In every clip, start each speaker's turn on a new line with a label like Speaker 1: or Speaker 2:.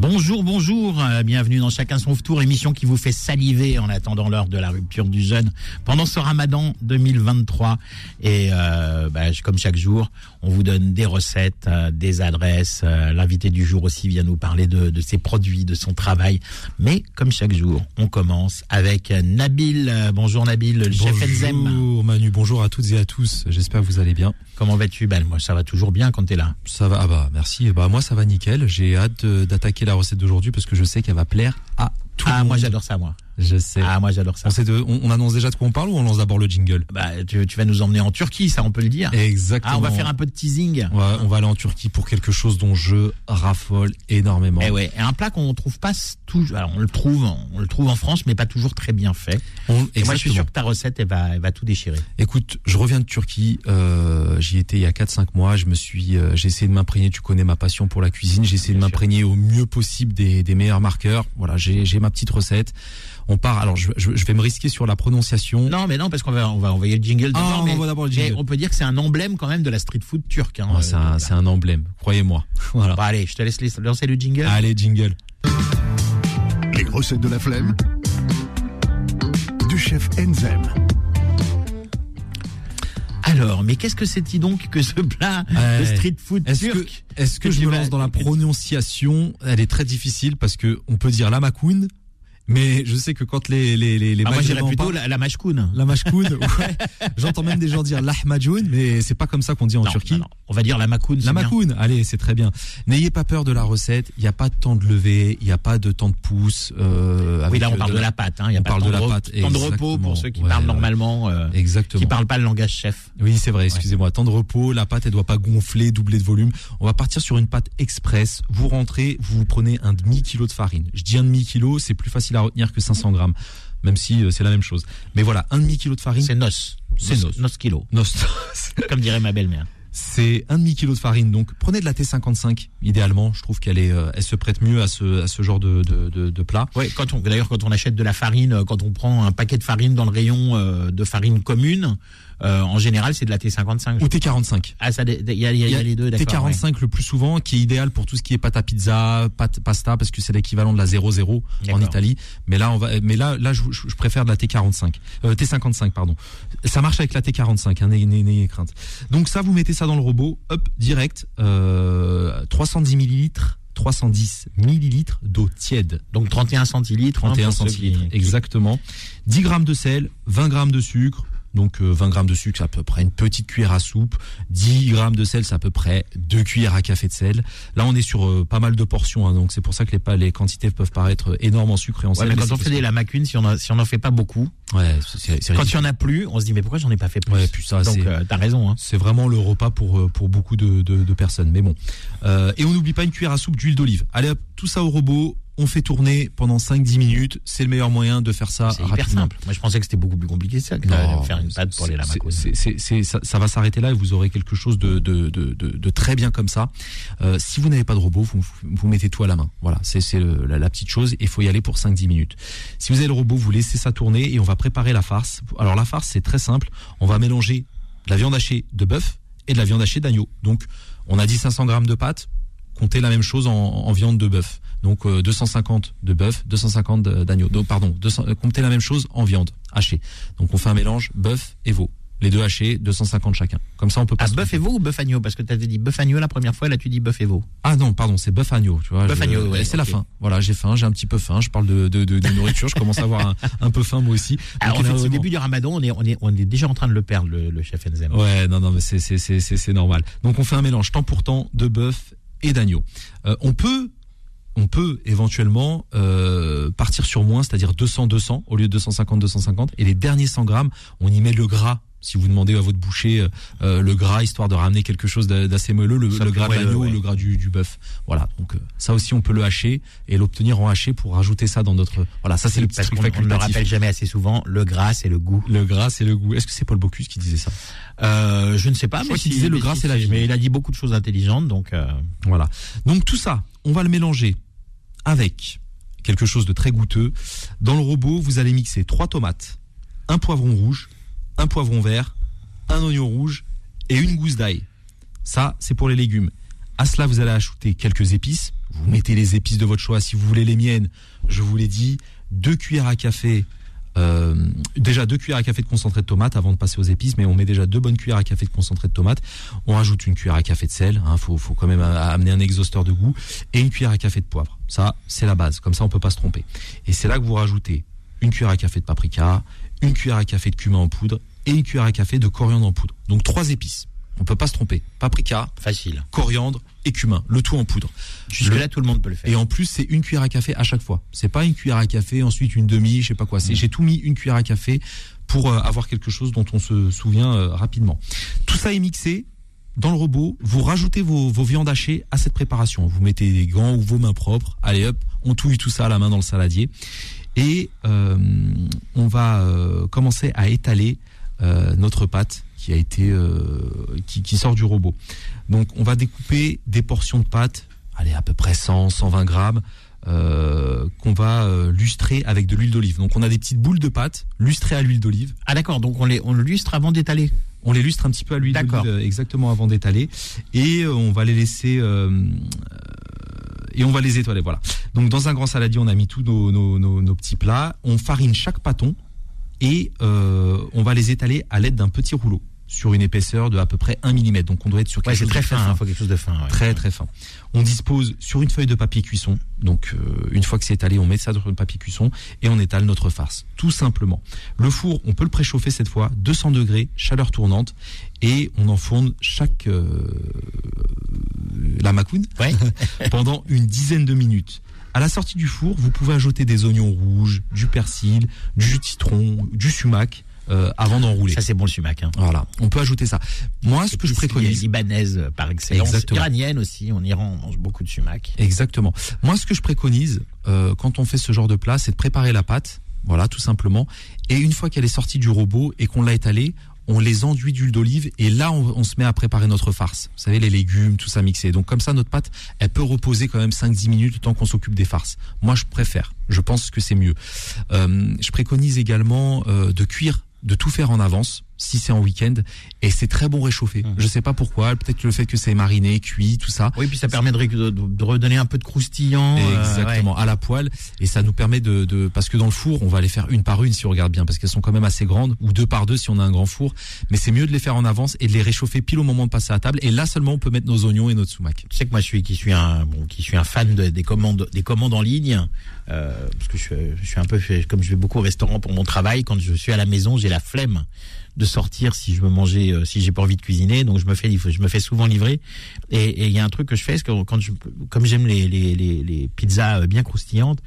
Speaker 1: Bonjour, bonjour, euh, bienvenue dans Chacun son tour, émission qui vous fait saliver en attendant l'heure de la rupture du jeûne pendant ce ramadan 2023. Et euh, bah, comme chaque jour, on vous donne des recettes, euh, des adresses. Euh, l'invité du jour aussi vient nous parler de, de, ses produits, de son travail. Mais comme chaque jour, on commence avec Nabil. bonjour Nabil, le chef Enzem.
Speaker 2: Bonjour Manu, bonjour à toutes et à tous. J'espère que vous allez bien.
Speaker 1: Comment vas-tu? Ben moi ça va toujours bien quand tu es là.
Speaker 2: Ça va, ah bah merci. Bah moi ça va nickel. J'ai hâte d'attaquer la recette d'aujourd'hui parce que je sais qu'elle va plaire à tout
Speaker 1: ah,
Speaker 2: le monde.
Speaker 1: moi j'adore ça moi.
Speaker 2: Je sais.
Speaker 1: Ah, moi j'adore ça.
Speaker 2: On, de, on, on, annonce déjà de quoi on parle ou on lance d'abord le jingle?
Speaker 1: Bah, tu, tu, vas nous emmener en Turquie, ça on peut le dire.
Speaker 2: Exactement.
Speaker 1: Ah, on va faire un peu de teasing.
Speaker 2: Ouais, on va aller en Turquie pour quelque chose dont je raffole énormément.
Speaker 1: Et eh ouais, et un plat qu'on trouve pas toujours. Alors on le trouve, on le trouve en France, mais pas toujours très bien fait. On, et moi je suis sûr que ta recette, elle va, elle va tout déchirer.
Speaker 2: Écoute, je reviens de Turquie. Euh, J'y étais il y a 4-5 mois. Je me suis, euh, j'ai essayé de m'imprégner. Tu connais ma passion pour la cuisine. J'ai essayé de m'imprégner au mieux possible des, des meilleurs marqueurs. Voilà, j'ai ma petite recette. On part. Alors, je, je, je, vais me risquer sur la prononciation.
Speaker 1: Non, mais non, parce qu'on va, on va envoyer le jingle
Speaker 2: ah,
Speaker 1: d'abord.
Speaker 2: on va d'abord le jingle.
Speaker 1: on peut dire que c'est un emblème quand même de la street food turque. Hein,
Speaker 2: oh, c'est un,
Speaker 1: euh,
Speaker 2: un, emblème, croyez-moi.
Speaker 1: Voilà. Bon, allez, je te laisse lancer le jingle.
Speaker 2: Allez, jingle.
Speaker 3: Les recettes de la flemme du chef Enzem.
Speaker 1: Alors, mais qu'est-ce que c'est donc que ce plat
Speaker 2: ouais.
Speaker 1: de street food
Speaker 2: est-ce
Speaker 1: turc
Speaker 2: que, Est-ce que, que, je me lance dans la prononciation? Elle est très difficile parce que on peut dire lamakoun, mais je sais que quand les les les, les
Speaker 1: ah, moi j'irais plutôt la, la mashkoun.
Speaker 2: La mashkoun, ouais. J'entends même des gens dire lahmajoun, mais c'est pas comme ça qu'on dit en
Speaker 1: non,
Speaker 2: Turquie.
Speaker 1: Non, non. On va dire la makoun.
Speaker 2: La makoun, allez, c'est très bien. N'ayez pas peur de la recette. Il n'y a pas de temps de lever, il n'y a pas de temps de pouce. Euh,
Speaker 1: oui, là on parle de, de la pâte. Hein. Il y a
Speaker 2: on
Speaker 1: pas
Speaker 2: parle
Speaker 1: de,
Speaker 2: la pâte.
Speaker 1: Temps de repos pour ceux qui
Speaker 2: ouais,
Speaker 1: parlent
Speaker 2: ouais.
Speaker 1: normalement. Euh,
Speaker 2: Exactement.
Speaker 1: Qui parlent pas le langage chef.
Speaker 2: Oui, c'est vrai. Excusez-moi. Temps de repos. La pâte, elle doit pas gonfler, doubler de volume. On va partir sur une pâte express. Vous rentrez, vous, vous prenez un demi kilo de farine. Je dis un demi kilo, c'est plus facile à retenir que 500 grammes même si euh, c'est la même chose. Mais voilà, un demi kilo de farine.
Speaker 1: C'est nos.
Speaker 2: C'est nos.
Speaker 1: Nos kilo.
Speaker 2: Nos.
Speaker 1: Comme dirait ma belle-mère.
Speaker 2: C'est un demi kilo de farine. Donc prenez de la T55 idéalement. Je trouve qu'elle est, euh, elle se prête mieux à ce, à ce genre de, de, de, de plat.
Speaker 1: Oui, quand on, d'ailleurs quand on achète de la farine, quand on prend un paquet de farine dans le rayon euh, de farine commune, euh, en général, c'est de la T55.
Speaker 2: Ou T45.
Speaker 1: Ah, ça, il y a, y a les deux, d'accord.
Speaker 2: T45 ouais. le plus souvent, qui est idéal pour tout ce qui est pâte à pizza, pâte pasta, parce que c'est l'équivalent de la 00 en Italie. Mais là, on va, mais là, là, je, je préfère de la T45, euh, T55, pardon. Ça marche avec la T45, hein, n'ayez crainte. Donc ça, vous mettez ça dans le robot, hop, direct, euh, 310 millilitres 310 millilitres d'eau tiède.
Speaker 1: Donc 31 centilitres.
Speaker 2: 31
Speaker 1: hein,
Speaker 2: centilitres, qui... exactement. 10 grammes de sel, 20 grammes de sucre, donc euh, 20 grammes de sucre, c'est à peu près une petite cuillère à soupe. 10 grammes de sel, c'est à peu près deux cuillères à café de sel. Là, on est sur euh, pas mal de portions, hein, donc c'est pour ça que les, les quantités peuvent paraître énormes en sucre et en
Speaker 1: ouais,
Speaker 2: sel.
Speaker 1: Mais quand on fait des lamacune, si on a, si on en fait pas beaucoup,
Speaker 2: ouais,
Speaker 1: quand il y en a plus, on se dit mais pourquoi j'en ai pas fait plus
Speaker 2: ouais, puis ça,
Speaker 1: Donc euh, t'as raison. Hein.
Speaker 2: C'est vraiment le repas pour pour beaucoup de, de, de personnes. Mais bon, euh, et on n'oublie pas une cuillère à soupe d'huile d'olive. Allez, hop, tout ça au robot on fait tourner pendant 5-10 minutes. C'est le meilleur moyen de faire ça
Speaker 1: C'est hyper simple. Moi, je pensais que c'était beaucoup plus compliqué que ça, que de faire une pâte pour les lamacos.
Speaker 2: Ça, ça va s'arrêter là et vous aurez quelque chose de, de, de, de, de très bien comme ça. Euh, si vous n'avez pas de robot, vous, vous mettez tout à la main. Voilà, c'est la, la petite chose. Il faut y aller pour 5-10 minutes. Si vous avez le robot, vous laissez ça tourner et on va préparer la farce. Alors la farce, c'est très simple. On va mélanger de la viande hachée de bœuf et de la viande hachée d'agneau. Donc, on a dit 500 grammes de pâte. Comptez la même chose en, en viande de bœuf. Donc euh, 250 de bœuf, 250 d'agneau. Donc pardon, 200, euh, comptez la même chose en viande hachée. Donc on fait un mélange bœuf et veau. Les deux hachés, 250 chacun. Comme ça, on peut pas.
Speaker 1: Ah, bœuf et veau ou bœuf agneau? Parce que tu avais dit bœuf agneau la première fois, là tu dis bœuf et veau.
Speaker 2: Ah non, pardon, c'est bœuf agneau. Tu vois.
Speaker 1: Bœuf agneau, ouais,
Speaker 2: C'est okay. la faim. Voilà, j'ai faim, j'ai un petit peu faim. Je parle de, de, de, de nourriture. je commence à avoir un, un, peu faim moi aussi.
Speaker 1: Alors, effectivement... au début du Ramadan, on est, on est, on est déjà en train de le perdre, le, le chef Enzem.
Speaker 2: Ouais, non, non, mais c'est normal. Donc on fait un mélange temps pour temps de bœuf et d'agneau. Euh, on peut on peut éventuellement euh, partir sur moins, c'est-à-dire 200-200 au lieu de 250-250. Et les derniers 100 grammes, on y met le gras Si vous demandez à votre boucher euh, le gras, histoire de ramener quelque chose d'a- d'assez moelleux, le, gras de l'agneau
Speaker 1: ouais.
Speaker 2: le gras du, du bœuf. Voilà. Donc euh, ça aussi, on peut le hacher et l'obtenir en haché pour rajouter ça dans notre. Voilà, ça c'est le petit truc
Speaker 1: qu'on on ne le
Speaker 2: facultatif.
Speaker 1: rappelle jamais assez souvent, le gras c'est le goût.
Speaker 2: Le gras, c'est le goût. Est-ce que c'est Paul Bocuse qui disait ça?
Speaker 1: Euh, je ne sais pas,
Speaker 2: Je
Speaker 1: mais si-
Speaker 2: disait le gras, c'est la vie.
Speaker 1: Mais il a dit beaucoup de choses intelligentes, donc euh,
Speaker 2: Voilà. Donc tout ça, on va le mélanger avec quelque chose de très goûteux. Dans le robot, vous allez mixer trois tomates, un poivron rouge, un poivron vert, un oignon rouge et une gousse d'ail. Ça, c'est pour les légumes. À cela, vous allez ajouter quelques épices. Vous mettez les épices de votre choix. Si vous voulez les miennes, je vous l'ai dit, deux cuillères à café. euh, déjà deux cuillères à café de concentré de tomate avant de passer aux épices, mais on met déjà deux bonnes cuillères à café de concentré de tomate. On rajoute une cuillère à café de sel, hein, faut, faut quand même a- amener un exhausteur de goût, et une cuillère à café de poivre. Ça, c'est la base. Comme ça, on peut pas se tromper. Et c'est là que vous rajoutez une cuillère à café de paprika, une cuillère à café de cumin en poudre et une cuillère à café de coriandre en poudre. Donc trois épices. On peut pas se tromper. Paprika,
Speaker 1: facile.
Speaker 2: coriandre et cumin, le tout en poudre.
Speaker 1: Jusque là, tout le monde peut le faire.
Speaker 2: Et en plus, c'est une cuillère à café à chaque fois. C'est pas une cuillère à café, ensuite une demi, je sais pas quoi. C'est, j'ai tout mis une cuillère à café pour euh, avoir quelque chose dont on se souvient euh, rapidement. Tout ça est mixé dans le robot. Vous rajoutez vos, vos viandes hachées à cette préparation. Vous mettez des gants ou vos mains propres. Allez hop, on touille tout ça à la main dans le saladier. Et euh, on va euh, commencer à étaler euh, notre pâte qui a été euh, qui, qui sort du robot. Donc on va découper des portions de pâte, allez à peu près 100, 120 grammes, euh, qu'on va euh, lustrer avec de l'huile d'olive. Donc on a des petites boules de pâte lustrées à l'huile d'olive.
Speaker 1: Ah d'accord, donc on les on le lustre avant d'étaler.
Speaker 2: On les lustre un petit peu à l'huile d'olive exactement avant d'étaler et euh, on va les laisser et on va les étoiler. Voilà. Donc dans un grand saladier, on a mis tous nos, petits plats. On farine chaque pâton et euh, on va les étaler à l'aide d'un petit rouleau sur une épaisseur de à peu près 1 mm. Donc on doit être sur quelque
Speaker 1: Ouais,
Speaker 2: chose de
Speaker 1: très fin, hein, faut quelque chose de fin. ouais.
Speaker 2: Très très fin. On dispose sur une feuille de papier cuisson. Donc euh, une fois que c'est étalé, on met ça sur une papier cuisson et on étale notre farce. Tout simplement. Le four, on peut le préchauffer cette fois, 200 degrés, chaleur tournante, et on enfourne chaque euh, la macoune
Speaker 1: Ouais.
Speaker 2: pendant une dizaine de minutes. À la sortie du four, vous pouvez ajouter des oignons rouges, du persil, du jus de citron, du sumac euh, avant d'enrouler.
Speaker 1: Ça c'est bon le sumac. Hein.
Speaker 2: Voilà, on peut ajouter ça. Moi, ce que je préconise,
Speaker 1: libanaise euh, par excellence,
Speaker 2: Exactement.
Speaker 1: iranienne aussi. En Iran, on mange beaucoup de sumac.
Speaker 2: Exactement. Moi, ce que je préconise euh, quand on fait ce genre de plat, c'est de préparer la pâte, voilà, tout simplement. Et une fois qu'elle est sortie du robot et qu'on l'a étalée, on les enduit d'huile d'olive et là, on, on se met à préparer notre farce. Vous savez, les légumes, tout ça mixé. Donc comme ça, notre pâte, elle peut reposer quand même 5-10 minutes le temps qu'on s'occupe des farces. Moi, je préfère. Je pense que c'est mieux. Euh, je préconise également euh, de cuire de tout faire en avance si c'est en week-end et c'est très bon réchauffé.
Speaker 1: Mhm.
Speaker 2: Je sais pas pourquoi, peut-être le fait que c'est mariné, cuit, tout ça,
Speaker 1: Oui, puis ça permet de, redonner un peu de croustillant. euh,
Speaker 2: Exactement, à la poêle. Et ça nous permet de, de, parce que dans le four, on va les faire une par une si on regarde bien, parce qu'elles sont quand même assez grandes, ou deux par deux si on a un grand four. Mais c'est mieux de les faire en avance et de les réchauffer pile au moment de passer à table. Et là seulement, on peut mettre nos oignons et notre sumac.
Speaker 1: Tu sais que moi je suis qui suis un bon qui suis un fan de- des commandes des commandes en ligne euh, parce que je, suis- je suis un peu comme je vais beaucoup au restaurant pour mon travail quand je suis à la maison j'ai la flemme de sortir si je veux manger euh, si j'ai pas envie de cuisiner donc je me fais je me fais souvent livrer et et il y a un truc que je fais c'est que quand je comme j'aime les, les les les pizzas euh, bien croustillantes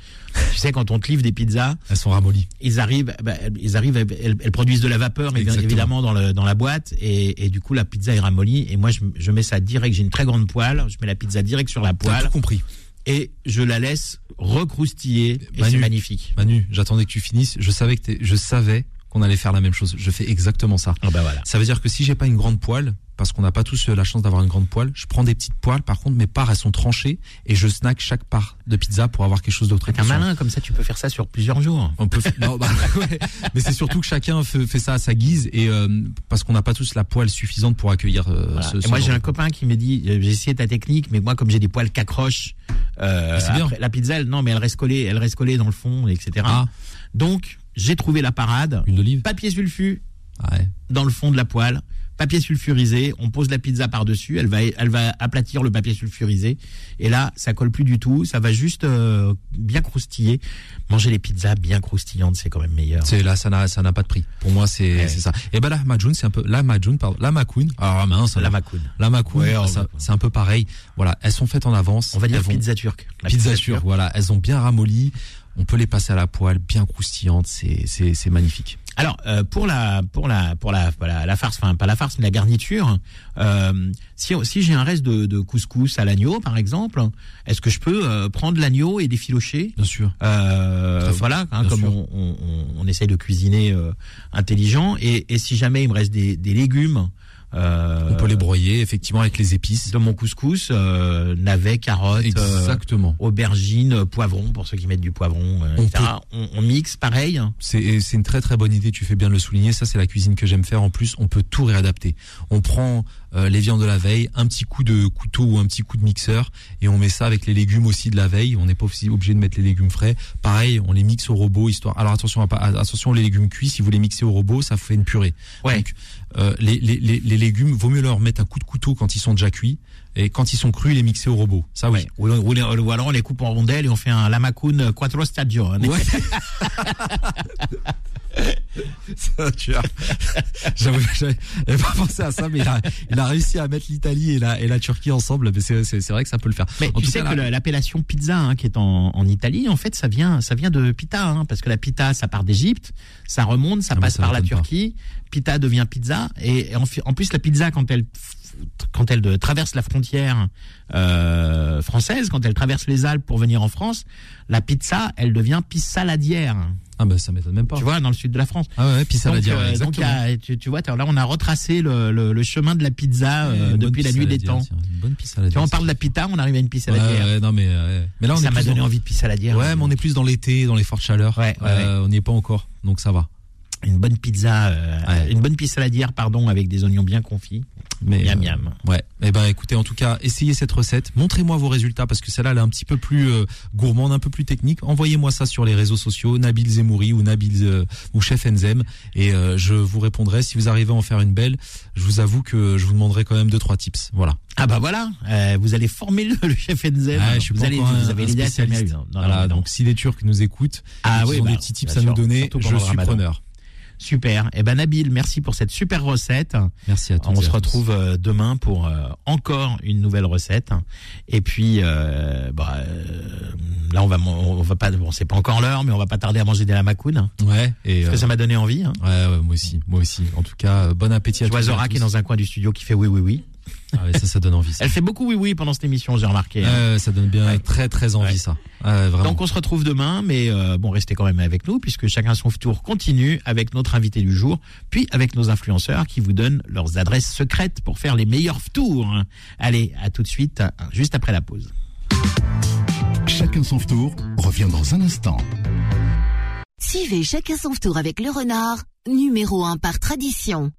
Speaker 1: tu sais quand on te livre des pizzas
Speaker 2: Elles sont ramollies.
Speaker 1: ils arrivent, bah, ils arrivent, elles, elles produisent de la vapeur, mais bien évidemment dans, le, dans la boîte, et, et du coup la pizza est ramollie. Et moi, je, je mets ça direct. J'ai une très grande poêle, je mets la pizza direct sur la poêle
Speaker 2: tout compris.
Speaker 1: et je la laisse recroustiller. Et
Speaker 2: Manu.
Speaker 1: c'est magnifique.
Speaker 2: Manu, j'attendais que tu finisses. Je savais que je savais qu'on allait faire la même chose. Je fais exactement ça.
Speaker 1: Ah bah voilà.
Speaker 2: Ça veut dire que si j'ai pas une grande poêle, parce qu'on n'a pas tous la chance d'avoir une grande poêle, je prends des petites poêles. Par contre, mes parts elles sont tranchées et je snack chaque part de pizza pour avoir quelque chose d'autre.
Speaker 1: T'es un malin comme ça, tu peux faire ça sur plusieurs jours.
Speaker 2: On peut, non, bah, ouais. mais c'est surtout que chacun fait, fait ça à sa guise et euh, parce qu'on n'a pas tous la poêle suffisante pour accueillir euh,
Speaker 1: Voilà.
Speaker 2: ce,
Speaker 1: et moi j'ai un copain qui me dit euh, j'ai essayé ta technique mais moi comme j'ai des poils qu'accrochent euh,
Speaker 2: Ah,
Speaker 1: la pizza elle, non mais elle reste collée elle reste collée dans le fond etc
Speaker 2: Ah,
Speaker 1: donc j'ai trouvé la parade
Speaker 2: huile d'olive.
Speaker 1: papier sulfu
Speaker 2: Ah ouais.
Speaker 1: dans le fond de la poêle, papier sulfurisé, on pose la pizza par-dessus, elle va, elle va aplatir le papier sulfurisé, et là, ça colle plus du tout, ça va juste euh, bien croustiller. Manger les pizzas bien croustillantes, c'est quand même meilleur.
Speaker 2: C'est là, ça n'a, ça n'a pas de prix. Pour moi, c'est,
Speaker 1: Ouais.
Speaker 2: c'est ça. Et ben la majoun, c'est un peu la majoun, pardon, la macoun. Ah mince,
Speaker 1: La macoune.
Speaker 2: la macoun,
Speaker 1: Ouais,
Speaker 2: c'est un peu pareil. Voilà, elles sont faites en avance.
Speaker 1: On va dire
Speaker 2: vont-
Speaker 1: pizza turque. La
Speaker 2: pizza turque, voilà, elles ont bien ramolli. On peut les passer à la poêle, bien croustillantes, c'est magnifique.
Speaker 1: Alors euh, pour la pour la pour la la, la farce, enfin pas la farce mais la garniture, euh, si si j'ai un reste de, de couscous à l'agneau par exemple, est-ce que je peux euh, prendre l'agneau et défilocher?
Speaker 2: Bien sûr.
Speaker 1: euh, Voilà, hein,
Speaker 2: bien
Speaker 1: comme
Speaker 2: sûr.
Speaker 1: on, on, on- on essaye de cuisiner euh, intelligent. Et, et si jamais il me reste des, des légumes, euh,
Speaker 2: On peut les broyer effectivement avec les épices.
Speaker 1: de mon couscous, euh, navets, carottes, euh,
Speaker 2: Exactement.
Speaker 1: aubergines, poivrons pour ceux qui mettent du poivron, euh,
Speaker 2: On
Speaker 1: etc. On, on mixe pareil.
Speaker 2: C'est c'est une très très bonne idée, tu fais bien de le souligner. Ça, c'est la cuisine que j'aime faire. En plus, on peut tout réadapter. On prend euh, les viandes de la veille, un petit coup de couteau ou un petit coup de mixeur, et on met ça avec les légumes aussi de la veille. On n'est pas aussi obligé de mettre les légumes frais. Pareil, on les mixe au robot, histoire. Alors attention, à attention, les légumes cuits, si vous les mixez au robot, ça fait une purée.
Speaker 1: Ouais.
Speaker 2: Donc, euh, les, les, les, les légumes, vaut mieux leur mettre un coup de couteau quand ils sont déjà cuits, et quand ils sont crus, les mixer au robot. Ça oui.
Speaker 1: Ouais. Ou, ou- ou alors on les coupe en rondelles et on fait un lamacun quattro stadio. hein.
Speaker 2: Ouais. ça, tu as. J'avoue, j'avais pas pensé à ça, mais il a, il a réussi à mettre l'Italie et la, et la Turquie ensemble. Mais c'est, c'est, c'est vrai que ça peut le faire.
Speaker 1: Mais
Speaker 2: En
Speaker 1: tu
Speaker 2: tout
Speaker 1: sais
Speaker 2: cas,
Speaker 1: que l'appellation pizza hein, qui est en, en Italie, en fait, ça vient, ça vient de pita, hein, parce que la pita, ça part d'Égypte, ça remonte, ça
Speaker 2: Ah
Speaker 1: passe
Speaker 2: ça
Speaker 1: par la
Speaker 2: pas.
Speaker 1: Turquie, pita devient pizza, et, en, plus la pizza quand elle quand elle de- traverse la frontière euh, française, quand elle traverse les Alpes pour venir en France, la pizza, elle devient pissaladière.
Speaker 2: Ah bah ça m'étonne même pas.
Speaker 1: Tu vois, dans le sud de la France.
Speaker 2: Ah ouais, puis ça
Speaker 1: donc,
Speaker 2: la dire.
Speaker 1: euh, donc y a- tu, tu vois, là on a retracé le, le, le chemin de la pizza euh, depuis la nuit des temps.
Speaker 2: Une bonne pizza
Speaker 1: Tu vois, on parle de la pita, on arrive à une
Speaker 2: Ouais,
Speaker 1: pissaladière.
Speaker 2: ouais, non mais euh, mais là on
Speaker 1: ça
Speaker 2: est
Speaker 1: m'a
Speaker 2: plus
Speaker 1: donné
Speaker 2: dans-
Speaker 1: envie de pissaladière.
Speaker 2: Ouais, mais on est plus dans l'été, dans les fortes chaleurs.
Speaker 1: Ouais, ouais,
Speaker 2: Euh, On n'y est pas encore, donc ça va.
Speaker 1: Une bonne pizza, euh,
Speaker 2: Ouais.
Speaker 1: une bonne pissaladière, pardon, avec des oignons bien confits.
Speaker 2: Mais
Speaker 1: miam
Speaker 2: euh,
Speaker 1: miam.
Speaker 2: Ouais. Eh ben, écoutez, en tout cas, essayez cette recette. Montrez-moi vos résultats parce que celle-là, elle est un petit peu plus euh, gourmande, un peu plus technique. Envoyez-moi ça sur les réseaux sociaux, Nabil Zemouri ou Nabil euh, ou Chef Enzem, et euh, je vous répondrai. Si vous arrivez à en faire une belle, je vous avoue que je vous demanderai quand même deux trois tips. Voilà.
Speaker 1: Ah bah voilà, euh, vous allez former le, le chef Enzen.
Speaker 2: Ah, je suis
Speaker 1: vous,
Speaker 2: pas
Speaker 1: allez,
Speaker 2: encore
Speaker 1: vous
Speaker 2: un-
Speaker 1: avez
Speaker 2: un
Speaker 1: non,
Speaker 2: voilà.
Speaker 1: non.
Speaker 2: Donc, si les Turcs nous écoutent,
Speaker 1: Ah
Speaker 2: ils
Speaker 1: oui,
Speaker 2: ont
Speaker 1: bah,
Speaker 2: des petits tips à nous donner, je suis preneur.
Speaker 1: Super. Eh ben Nabil, merci pour cette super recette.
Speaker 2: Merci à tous.
Speaker 1: On se
Speaker 2: tous.
Speaker 1: retrouve euh, demain pour euh, encore une nouvelle recette. Et puis, euh, bah, euh, là on va, on va pas, bon c'est pas encore l'heure, mais on va pas tarder à manger des lamacounes.
Speaker 2: Ouais. Et
Speaker 1: Parce que ça m'a donné envie. Hein.
Speaker 2: ouais, ouais, moi aussi, moi aussi. En tout cas, bon appétit à tous à
Speaker 1: Zora qui est dans un coin du studio qui fait oui oui oui.
Speaker 2: Ah ouais, ça, ça donne envie. Ça.
Speaker 1: Elle fait beaucoup oui oui pendant cette émission, j'ai remarqué.
Speaker 2: Euh, ça donne bien
Speaker 1: Ouais.
Speaker 2: très très envie
Speaker 1: Ouais.
Speaker 2: ça.
Speaker 1: Donc on se retrouve demain, mais euh, bon, restez quand même avec nous puisque chacun son tour continue avec notre invité du jour, puis avec nos influenceurs qui vous donnent leurs adresses secrètes pour faire les meilleurs tours. Allez, à tout de suite, juste après la pause.
Speaker 3: Chacun son tour revient dans un instant.
Speaker 4: Suivez chacun son tour avec le renard, numéro 1 par tradition.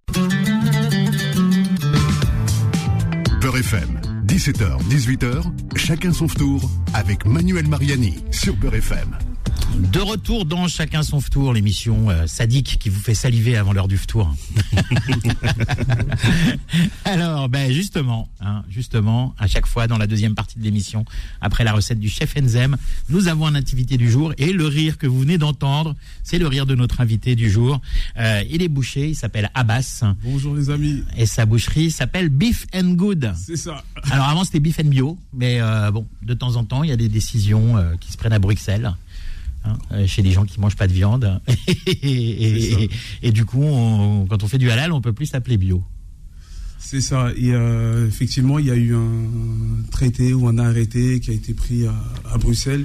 Speaker 3: Beurre FM, 17h, 18h, chacun son tour avec Manuel Mariani sur Beurre FM.
Speaker 1: De retour dans Chacun son tour, l'émission euh, sadique qui vous fait saliver avant l'heure du tour. Alors, ben justement, hein, justement, à chaque fois dans la deuxième partie de l'émission, après la recette du chef Enzem, nous avons un activité du jour et le rire que vous venez d'entendre, c'est le rire de notre invité du jour. Euh, il est boucher, il s'appelle Abbas
Speaker 5: Bonjour les amis,
Speaker 1: et sa boucherie s'appelle Beef and Good.
Speaker 5: c'est ça.
Speaker 1: Alors avant c'était Beef and Bio, mais euh, bon, de temps en temps il y a des décisions qui se prennent à Bruxelles. Hein, euh, chez des gens qui mangent pas de viande et,
Speaker 5: ça.
Speaker 1: et- et du coup on- quand on fait du halal on peut plus s'appeler bio
Speaker 5: C'est ça. Et euh, effectivement, il y a eu un traité ou un arrêté qui a été pris à, à Bruxelles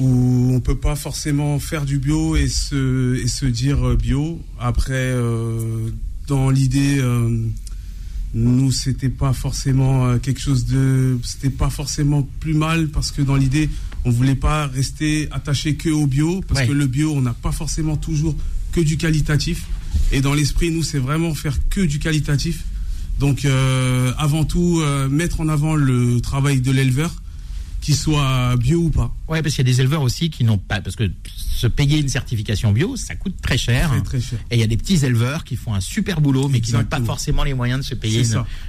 Speaker 5: où on peut pas forcément faire du bio et se, et se dire euh, bio. Après, euh, dans l'idée, euh, nous, c'était pas forcément quelque chose de. C'était pas forcément plus mal parce que dans l'idée, on voulait pas rester attaché que au bio parce
Speaker 1: Ouais.
Speaker 5: que le bio, on n'a pas forcément toujours que du qualitatif. Et dans l'esprit, nous, c'est vraiment faire que du qualitatif. Donc, euh, avant tout, euh, mettre en avant le travail de l'éleveur, qu'il soit bio ou pas.
Speaker 1: Ouais parce qu'il y a des éleveurs aussi qui n'ont pas parce que se payer une certification bio ça coûte très cher
Speaker 5: Très, très cher.
Speaker 1: et il y a des petits éleveurs qui font un super boulot mais qui n'ont pas forcément les moyens de se payer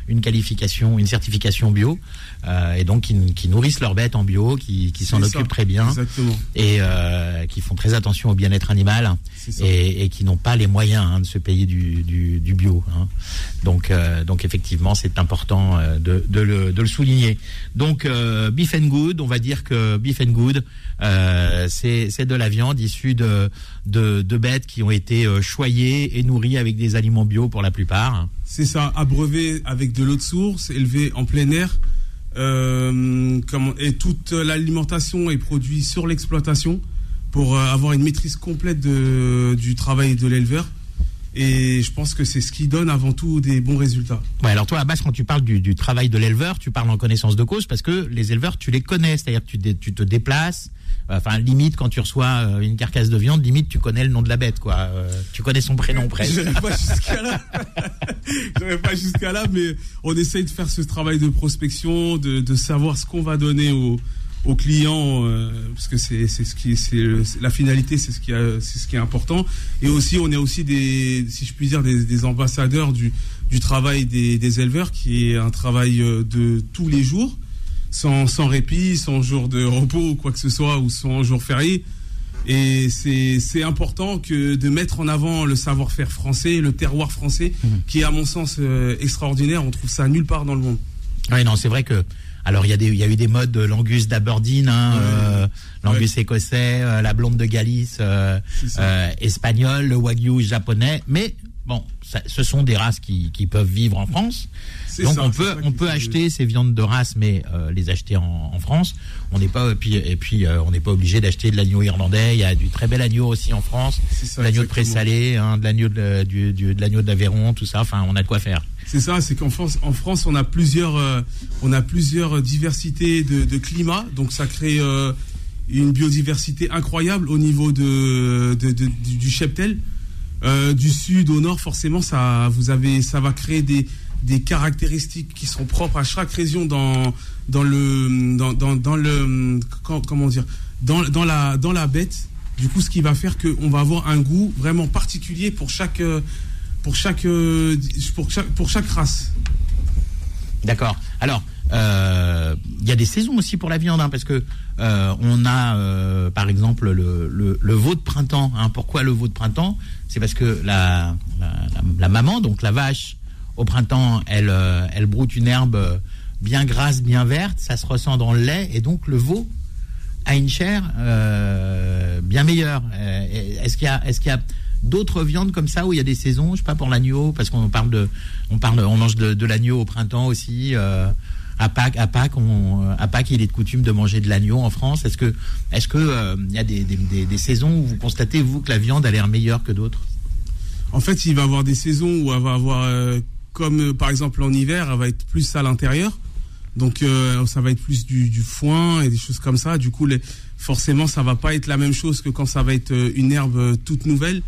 Speaker 1: une, qualification une certification bio euh, et donc qui, qui nourrissent leurs bêtes en bio qui, qui s'en occupent
Speaker 5: ça.
Speaker 1: très bien
Speaker 5: Exactement.
Speaker 1: et euh, qui font très attention au bien-être animal et, et qui n'ont pas les moyens hein, de se payer du, du, du bio. hein. Donc, euh, donc effectivement, c'est important de, de, le, de le souligner. Donc, Beef and Good, on va dire que Beef and Good, Euh, c'est de la viande issue de, bêtes qui ont été euh, choyées et nourries avec des aliments bio pour la plupart.
Speaker 5: C'est ça, abreuvé avec de l'eau de source, élevé en plein air. Euh, et toute l'alimentation est produite sur l'exploitation pour avoir une maîtrise complète du travail de l'éleveur. Et je pense que c'est ce qui donne avant tout des bons résultats.
Speaker 1: Ouais, alors toi, Abbas, quand tu parles du, du travail de l'éleveur, tu parles en connaissance de cause parce que les éleveurs, tu les connais, c'est-à-dire que tu, tu te déplaces. euh, Enfin, limite, quand tu reçois euh, une carcasse de viande, limite, tu connais le nom de la bête, quoi. Euh, tu connais son prénom presque.
Speaker 5: J'irai pas jusqu'à là. J'irai pas jusqu'à là, mais on essaye de faire ce travail de prospection, de, de savoir ce qu'on va donner aux, aux clients, euh, parce que c'est c'est ce qui c'est la finalité, c'est ce qui c'est ce qui est important. Et aussi, on est aussi des, si je puis dire, des, des ambassadeurs du du travail des, des éleveurs, qui est un travail euh, de tous les jours, sans sans répit, sans jour de repos ou quoi que ce soit, ou sans jour férié. Et c'est c'est important que de mettre en avant le savoir-faire français, le terroir français, qui est à mon sens euh, extraordinaire. On trouve ça nulle part dans le monde.
Speaker 1: Oui, non, c'est vrai que. Alors, il y, a des- il y a eu des modes euh, l'angus d'Aberdeen, hein,
Speaker 5: Ouais.
Speaker 1: euh, l'angus écossais, euh, la blonde de Galice euh,
Speaker 5: C'est ça.
Speaker 1: euh, espagnol, le wagyu japonais. Mais bon, ça- ce sont des races qui, qui peuvent vivre en France. Donc
Speaker 5: ça,
Speaker 1: on peut on peut acheter ces viandes de race, mais euh, les acheter en, en France. On n'est pas et puis et puis euh, on n'est pas obligé d'acheter de l'agneau irlandais. Il y a du très bel agneau aussi en France, de l'agneau de présalé, hein, de l'agneau de, du, du- de l'agneau d'Aveyron, tout ça. Enfin, on a de quoi faire.
Speaker 5: C'est ça, c'est qu'en France, en France, on a plusieurs, euh, on a plusieurs diversités de, de climat, donc ça crée une biodiversité incroyable au niveau de, de- de- du, du cheptel. Euh, du sud au nord, forcément, ça, vous avez, ça va créer des, des caractéristiques qui sont propres à chaque région dans, dans le, dans, dans, le, com- comment dire, dans, dans la, dans la bête. Du coup, ce qui va faire qu'on va avoir un goût vraiment particulier pour chaque, pour chaque, pour chaque, pour chaque race.
Speaker 1: D'accord. Alors, euh, il y a des saisons aussi pour la viande, hein, parce que euh, on a, par exemple, le, le, le veau de printemps. hein. Pourquoi le veau de printemps? C'est parce que la, maman, donc la vache, au printemps, elle, euh, elle broute une herbe bien grasse, bien verte. Ça se ressent dans le lait, et donc le veau a une chair euh, bien meilleure. Euh, est-ce qu'il y a, est-ce qu'il y a d'autres viandes comme ça où il y a des saisons Je sais pas pour l'agneau, parce qu'on parle de, on mange de, l'agneau au printemps aussi. À Pâques, à Pâques, on, à Pâques, il est de coutume de manger de l'agneau en France. Est-ce que, est-ce que euh, il y a des, des, des- saisons où vous constatez vous que la viande a l'air meilleure que d'autres?
Speaker 5: En fait, il va avoir des saisons où elle va avoir, euh, comme euh, par exemple en hiver, elle va être plus à l'intérieur. Donc ça va être plus du, du foin et des choses comme ça. Du coup, forcément, ça va pas être la même chose que quand ça va être une herbe toute nouvelle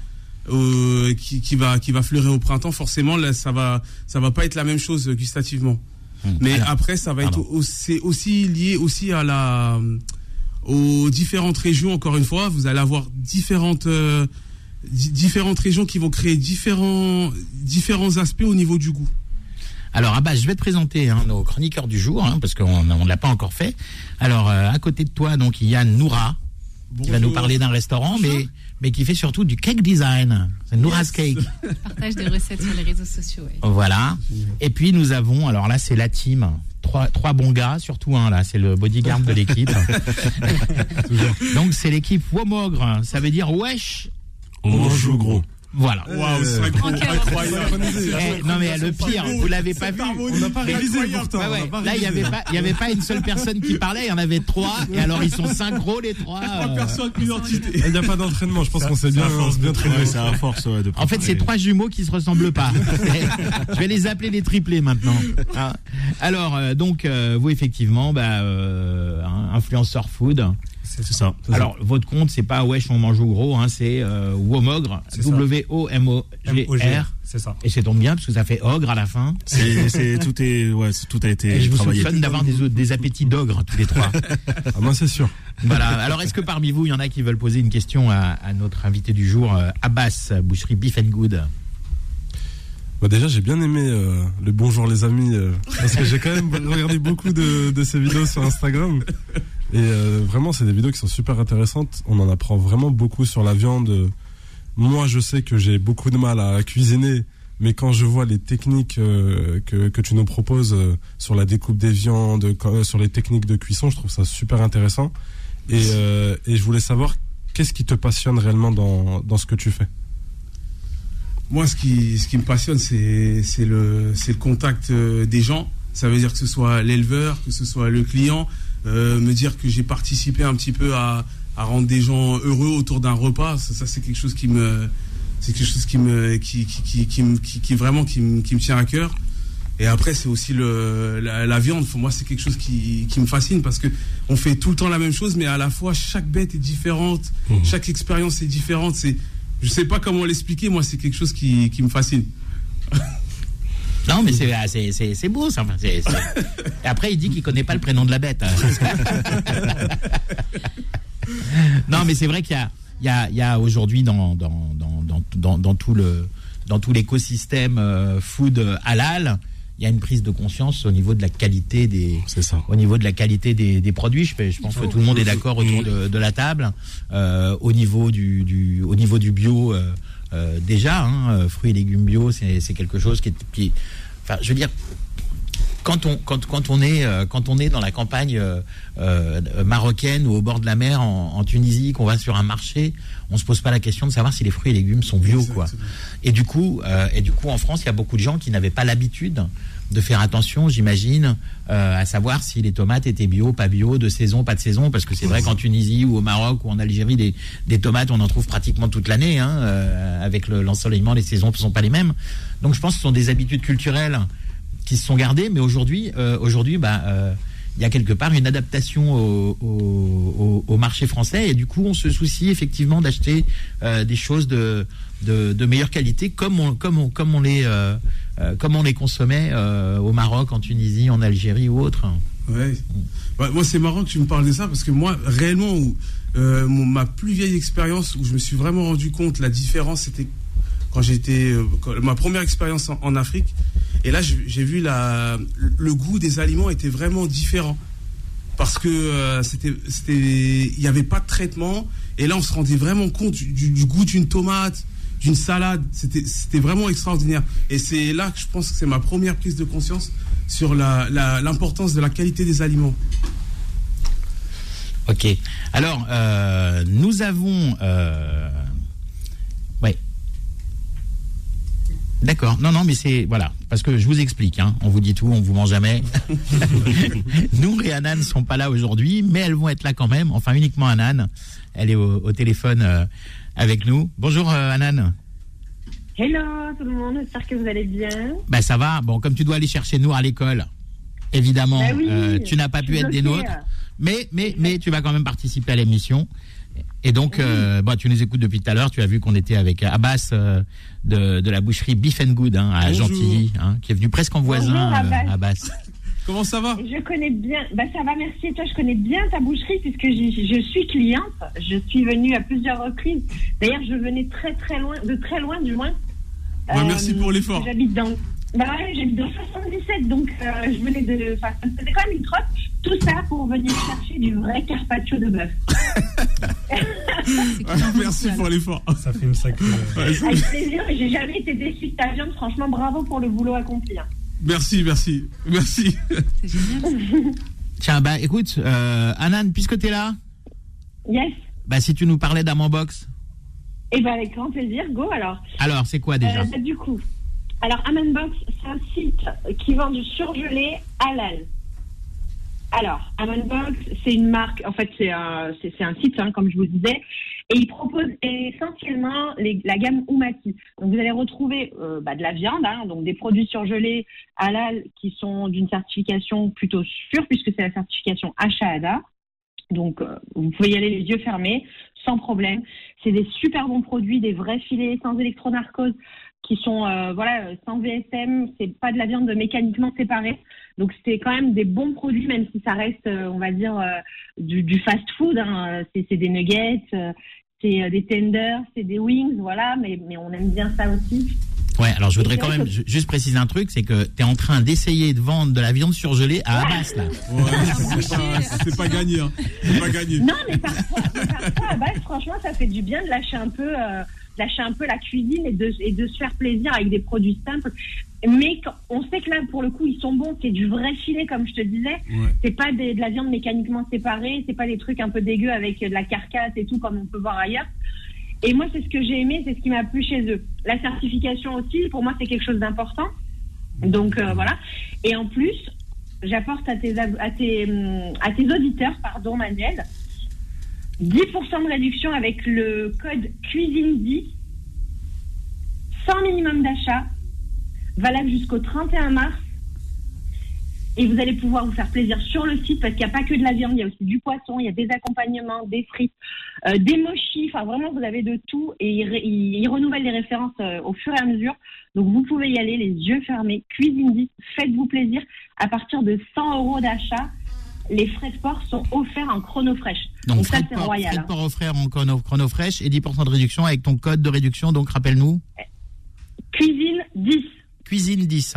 Speaker 5: qui, qui va qui va fleurir au printemps. Forcément, ça va ça va pas être la même chose euh, gustativement. Mais
Speaker 1: Alors,
Speaker 5: après, ça va être
Speaker 1: pardon.
Speaker 5: au- c'est aussi lié aussi à la aux différentes régions. Encore une fois, vous allez avoir différentes euh, di- différentes régions qui vont créer différents différents aspects au niveau du goût.
Speaker 1: Alors, Abbas, je vais te présenter hein, nos chroniqueurs du jour, hein, parce qu'on ne l'a pas encore fait. Alors, euh, à côté de toi, donc, il y a Noura, qui va nous parler d'un restaurant, mais, mais qui fait surtout du cake design. C'est Noura's Cake.
Speaker 6: Partage des recettes sur les réseaux sociaux. ouais.
Speaker 1: Voilà. Et puis, nous avons, alors là, c'est la team. Trois, trois bons gars, surtout un là, c'est le bodyguard de l'équipe. donc, c'est l'équipe Womogre. Ça veut dire wesh.
Speaker 7: On joue gros.
Speaker 1: Voilà.
Speaker 5: Waouh, c'est incroyable.
Speaker 1: Eh, non mais le pire, vous l'avez pas vu.
Speaker 5: On n'a pas
Speaker 7: révisé pourtant.
Speaker 1: Là, il y avait pas, il y avait pas une seule personne qui parlait. Il y en avait trois. Et alors, ils sont synchro les trois. euh.
Speaker 5: Personne identité.
Speaker 7: Il n'y a pas d'entraînement, je pense qu'on s'est bien, bien traîné.
Speaker 8: Ouais, c'est à force ouais, de
Speaker 1: En fait, c'est trois jumeaux qui se ressemblent pas. Je vais les appeler les triplés maintenant. Hein. Alors, euh, donc, euh, vous effectivement, bah, euh, influenceur food.
Speaker 8: C'est ça.
Speaker 1: Alors, votre compte, c'est pas wesh on mange au gros, hein, c'est euh, Womogre,
Speaker 8: C'est ça.
Speaker 1: W O M O G R.
Speaker 8: C'est ça.
Speaker 1: Et c'est tombe bien parce que ça fait ogre à la fin.
Speaker 8: C'est, tout est, ouais, tout a été
Speaker 1: Et je vous soupçonne d'avoir des, des appétits d'ogre tous les trois.
Speaker 7: Ah, moi, c'est sûr.
Speaker 1: Voilà. Alors, est-ce que parmi vous, il y en a qui veulent poser une question à, à notre invité du jour, euh, Abbas, boucherie Beef and Good?
Speaker 7: Bah, déjà, j'ai bien aimé euh, le bonjour les amis, euh, parce que j'ai quand même regardé beaucoup de, de ces vidéos sur Instagram. Et euh, vraiment, c'est des vidéos qui sont super intéressantes. On en apprend vraiment beaucoup sur la viande. Moi, je sais que j'ai beaucoup de mal à cuisiner, mais quand je vois les techniques euh, que, tu nous proposes euh, sur la découpe des viandes, sur les techniques de cuisson, je trouve ça super intéressant. Et, je voulais savoir qu'est-ce qui te passionne réellement dans, ce que tu fais?
Speaker 5: Moi, ce qui, me passionne, c'est le, contact des gens. Ça veut dire que ce soit l'éleveur, que ce soit le client, euh, me dire que j'ai participé un petit peu à, à rendre des gens heureux autour d'un repas. Ça, ça, c'est quelque chose qui me, c'est quelque chose qui me, qui, qui, qui, qui, me- qui- qui vraiment qui me, qui me tient à cœur. Et après, c'est aussi le, la, la viande. Pour moi, c'est quelque chose qui, qui me fascine parce que on fait tout le temps la même chose, mais à la fois, chaque bête est différente, chaque expérience est différente. C'est, je sais pas comment l'expliquer. Moi, c'est quelque chose qui, qui me fascine.
Speaker 1: Non, mais c'est ah, c'est- c'est- beau, ça. Après, il dit qu'il connaît pas le prénom de la bête. hein. non, mais c'est vrai qu'il y a, il y a, il y a aujourd'hui dans, dans, dans, dans, dans, dans tout le dans tout l'écosystème euh, food halal, il y a une prise de conscience au niveau de la qualité des
Speaker 7: ça.
Speaker 1: au niveau de la qualité des, des produits. Je, je pense que tout le monde est d'accord autour de, de la table. Euh, au niveau du, du au niveau du bio, euh, euh, déjà, hein, euh, fruits et légumes bio, c'est quelque chose qui est, qui, enfin, je veux dire. Quand on, quand, quand, on est, euh, quand on est dans la campagne euh, marocaine ou au bord de la mer en, en Tunisie, qu'on va sur un marché, on se pose pas la question de savoir si les fruits et légumes sont bio, quoi. Et du coup, euh, et du coup, en France, il y a beaucoup de gens qui n'avaient pas l'habitude de faire attention, j'imagine, euh, à savoir si les tomates étaient bio, pas bio, de saison, pas de saison, parce que c'est vrai qu'en Tunisie ou au Maroc ou en Algérie, des, des tomates, on en trouve pratiquement toute l'année. Hein, euh, avec le- l'ensoleillement, les saisons ne sont pas les mêmes. Donc, je pense que ce sont des habitudes culturelles qui se sont gardées, mais aujourd'hui, euh, aujourd'hui, bah, il y a quelque part une adaptation au, marché français et du coup, on se soucie effectivement d'acheter euh, des choses de, meilleure qualité, comme on, euh, euh, les consommait au Maroc, en Tunisie, en Algérie ou autre.
Speaker 5: Ouais. Moi, c'est marrant que tu me parles de ça parce que moi, réellement, mon- ma plus vieille expérience où je me suis vraiment rendu compte la différence, c'était quand j'étais ma première expérience en, en Afrique. Et là, j'ai vu la, le goût des aliments était vraiment différent parce que euh, c'était, il n'y avait pas de traitement. Et là, on se rendait vraiment compte du, goût d'une tomate, d'une salade. C'était, vraiment extraordinaire. Et c'est là que je pense que c'est ma première prise de conscience sur l'importance de la qualité des aliments.
Speaker 1: Ok. Alors, euh, nous avons. Euh... Ouais. D'accord. Non, non, mais c'est voilà, parce que je vous explique. Hein, on vous dit tout, on vous ment jamais. Nous et Anna ne sont pas là aujourd'hui, mais elles vont être là quand même. Enfin, uniquement Anan. Elle est au, au téléphone euh, avec nous. Bonjour euh, Anan.
Speaker 9: Hello tout le monde, j'espère que vous allez bien.
Speaker 1: Bah ça va. Bon, comme tu dois aller chercher nous à l'école, évidemment,
Speaker 9: Bah oui,
Speaker 1: euh, tu n'as pas pu être des nôtres, mais mais mais tu vas quand même participer à l'émission. Et donc, euh, bon, tu nous écoutes depuis tout à l'heure. Tu as vu qu'on était avec Abbas euh, de, de la boucherie Beef and Good hein, à
Speaker 5: Bonjour.
Speaker 1: Gentilly, hein, qui est venu presque en voisin,
Speaker 9: Bonjour,
Speaker 1: euh,
Speaker 9: Abbas.
Speaker 1: Abbas.
Speaker 5: Comment ça va
Speaker 9: Je connais bien, bah ça va, merci. Et toi, je connais bien ta boucherie puisque je suis cliente. Je suis venue à plusieurs reprises. D'ailleurs, je venais très très loin, de très loin du moins.
Speaker 5: Ouais, merci pour l'effort.
Speaker 9: J'habite dans, bah ouais, j'habite dans 77, donc euh, je venais de, enfin, ça me faisait quand même une trotte. Tout ça pour venir chercher du vrai carpaccio de bœuf.
Speaker 5: Merci pour l'effort.
Speaker 7: Ça fait une sacrée.
Speaker 9: Avec plaisir, mais j'ai jamais été déçue de ta viande. Franchement, bravo pour le boulot accompli. hein.
Speaker 5: Merci, merci, merci.
Speaker 6: C'est génial.
Speaker 1: Tiens, bah écoute, euh, Anan, puisque tu es là,
Speaker 9: Yes.
Speaker 1: bah si tu nous parlais d'Amanbox,
Speaker 9: Et ben avec grand plaisir. Go alors.
Speaker 1: alors c'est quoi déjà
Speaker 9: Euh, bah, du coup, alors Amanbox, c'est un site qui vend du surgelé halal. Alors, Amanbox, c'est une marque, en fait, c'est un, c'est un site, hein, comme je vous disais, et il propose essentiellement la gamme Umati. Donc, vous allez retrouver euh, bah, de la viande, hein, donc des produits surgelés halal qui sont d'une certification plutôt sûre, puisque c'est la certification Ashahada. Donc, euh, vous pouvez y aller les yeux fermés, sans problème. C'est des super bons produits, des vrais filets sans électronarcose qui sont euh, voilà sans VSM, c'est pas de la viande mécaniquement séparée. Donc c'est quand même des bons produits, même si ça reste, euh, on va dire, euh, du, du fast-food. Hein. C'est des nuggets, euh, c'est euh, des tenders, c'est des wings, voilà. Mais, mais on aime bien ça aussi.
Speaker 1: Ouais, alors je voudrais quand même juste préciser un truc, c'est que tu es en train d'essayer de vendre de la viande surgelée à Abbas là.
Speaker 5: Ouais, c'est pas, pas gagné. Hein. C'est pas gagné.
Speaker 9: Non, mais parfois, mais parfois à base, franchement, ça fait du bien de lâcher un peu, euh, lâcher un peu la cuisine et de, et de se faire plaisir avec des produits simples. Mais on sait que là, pour le coup, ils sont bons. C'est du vrai filet, comme je te disais.
Speaker 5: Ouais.
Speaker 9: C'est pas des- de la viande mécaniquement séparée. C'est pas des trucs un peu dégueux avec de la carcasse et tout, comme on peut voir ailleurs. Et moi, c'est ce que j'ai aimé, c'est ce qui m'a plu chez eux. La certification aussi, pour moi, c'est quelque chose d'important. Donc euh, voilà. Et en plus, j'apporte à tes, à tes, hum, à tes auditeurs, pardon, Manuel, 10% de réduction avec le code cuisine10, sans minimum d'achat, valable jusqu'au 31 mars. Et vous allez pouvoir vous faire plaisir sur le site parce qu'il n'y a pas que de la viande, il y a aussi du poisson, il y a des accompagnements, des frites, euh, des mochis, enfin vraiment vous avez de tout et ils renouvellent les références euh, au fur et à mesure. Donc vous pouvez y aller les yeux fermés, cuisine 10, faites-vous plaisir. À partir de 100 euros d'achat, les frais de port sont offerts en chrono fraîche.
Speaker 1: Donc,
Speaker 9: Donc ça
Speaker 1: frais de
Speaker 9: c'est royal.
Speaker 1: frais de
Speaker 9: hein.
Speaker 1: port au frère en chrono, chrono fraîche et 10% de réduction avec ton code de réduction. Donc, rappelle-nous,
Speaker 9: Cuisine 10.
Speaker 1: cuisine 10.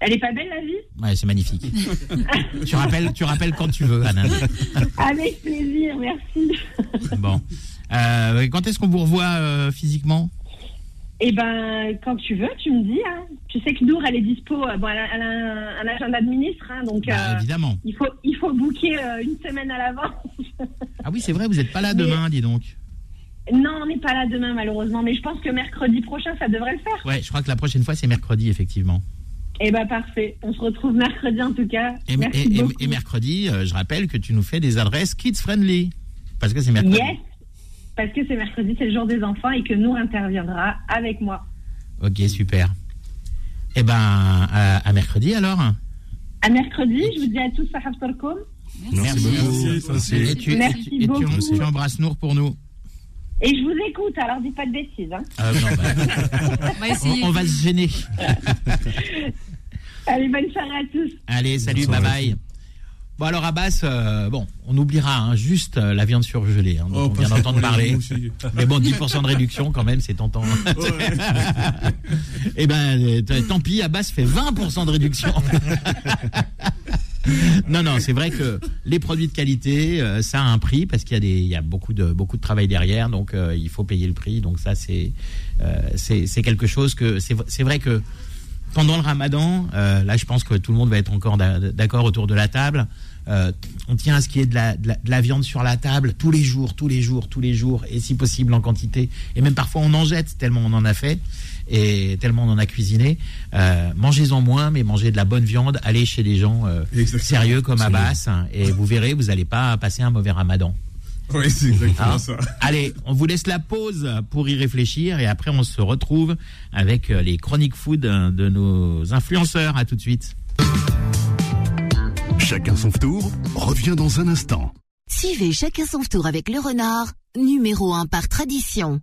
Speaker 9: Elle est pas belle la vie?
Speaker 1: Ouais, c'est magnifique. tu, rappelles, tu rappelles quand tu veux, Anna.
Speaker 9: Avec plaisir, merci.
Speaker 1: Bon. Euh, quand est-ce qu'on vous revoit euh, physiquement?
Speaker 9: Eh ben, quand tu veux, tu me dis. Hein. Tu sais que Nour, elle est dispo. euh, Bon, elle a, elle a un, un agenda de ministre, hein, donc
Speaker 1: Bah,
Speaker 9: euh,
Speaker 1: Évidemment.
Speaker 9: il faut il faut booker euh, une semaine à l'avance.
Speaker 1: Ah oui, c'est vrai, vous n'êtes pas là
Speaker 9: Mais-
Speaker 1: demain, dis donc.
Speaker 9: non, on n'est pas là demain malheureusement, mais je pense que mercredi prochain, ça devrait le faire.
Speaker 1: Ouais, je crois que la prochaine fois, c'est mercredi, effectivement.
Speaker 9: Eh ben parfait. On se retrouve mercredi en tout cas.
Speaker 1: Et,
Speaker 9: Merci
Speaker 1: et- et- et mercredi, je rappelle que tu nous fais des adresses kids friendly. Parce que c'est mercredi.
Speaker 9: Yes, parce que c'est mercredi, c'est le jour des enfants et que Nour interviendra avec moi.
Speaker 1: Ok, super. Eh ben, à, à mercredi alors.
Speaker 9: À mercredi, je vous dis à tous, Sahab Torkoum.
Speaker 8: Merci beaucoup.
Speaker 5: Merci,
Speaker 1: Et tu,
Speaker 9: Merci
Speaker 1: et tu- et tu-
Speaker 9: beaucoup.
Speaker 1: tu embrasses Nour pour nous.
Speaker 9: Et je vous écoute, alors dites pas de bêtises. Hein.
Speaker 1: Euh, non, bah,
Speaker 6: On
Speaker 1: on, va se gêner.
Speaker 9: Allez, bonne soirée à tous.
Speaker 1: Allez, salut, bye bye. Bon alors Abbas, euh, bon, on oubliera hein, juste euh, la viande surgelée, hein, dont
Speaker 5: Oh,
Speaker 1: on vient d'entendre parler. Mais bon, 10% de réduction quand même, c'est tentant. eh ben, euh, tant pis, Abbas fait 20% de réduction. non, non, c'est vrai que les produits de qualité, euh, ça a un prix parce qu'il y a des, il y a beaucoup de, beaucoup de travail derrière, donc il faut payer le prix. Donc ça, c'est, c'est, c'est quelque chose que, c'est, c'est vrai que pendant le Ramadan, euh, là, je pense que tout le monde va être encore d'a- d'accord autour de la table. Euh, on tient à ce qu'il y ait de la, de, la, de la viande sur la table tous les jours, tous les jours, tous les jours, et si possible en quantité. Et même parfois on en jette tellement on en a fait et tellement on en a cuisiné. Euh, mangez-en moins, mais mangez de la bonne viande. Allez chez des gens euh, sérieux comme. Abbas, hein, et vous verrez, vous n'allez pas passer un mauvais Ramadan.
Speaker 5: Oui, c'est exactement
Speaker 1: Hein
Speaker 5: ça.
Speaker 1: Allez, on vous laisse la pause pour y réfléchir et après on se retrouve avec les chroniques food de nos influenceurs. À tout de suite.
Speaker 3: Chacun son tour revient dans un instant.
Speaker 4: Suivez chacun son tour avec le renard, numéro 1 par tradition.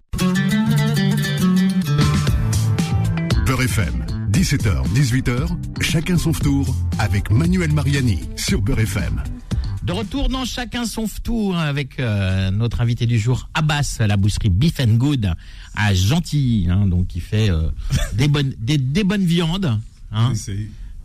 Speaker 3: Beurre FM, 17h, 18h, chacun son tour avec Manuel Mariani sur Beurre FM.
Speaker 1: De retour dans chacun son tour avec euh, notre invité du jour Abbas, la boucherie Beef and Good à Gentilly, hein, donc qui fait euh, des bonnes des, des bonnes viandes. Hein,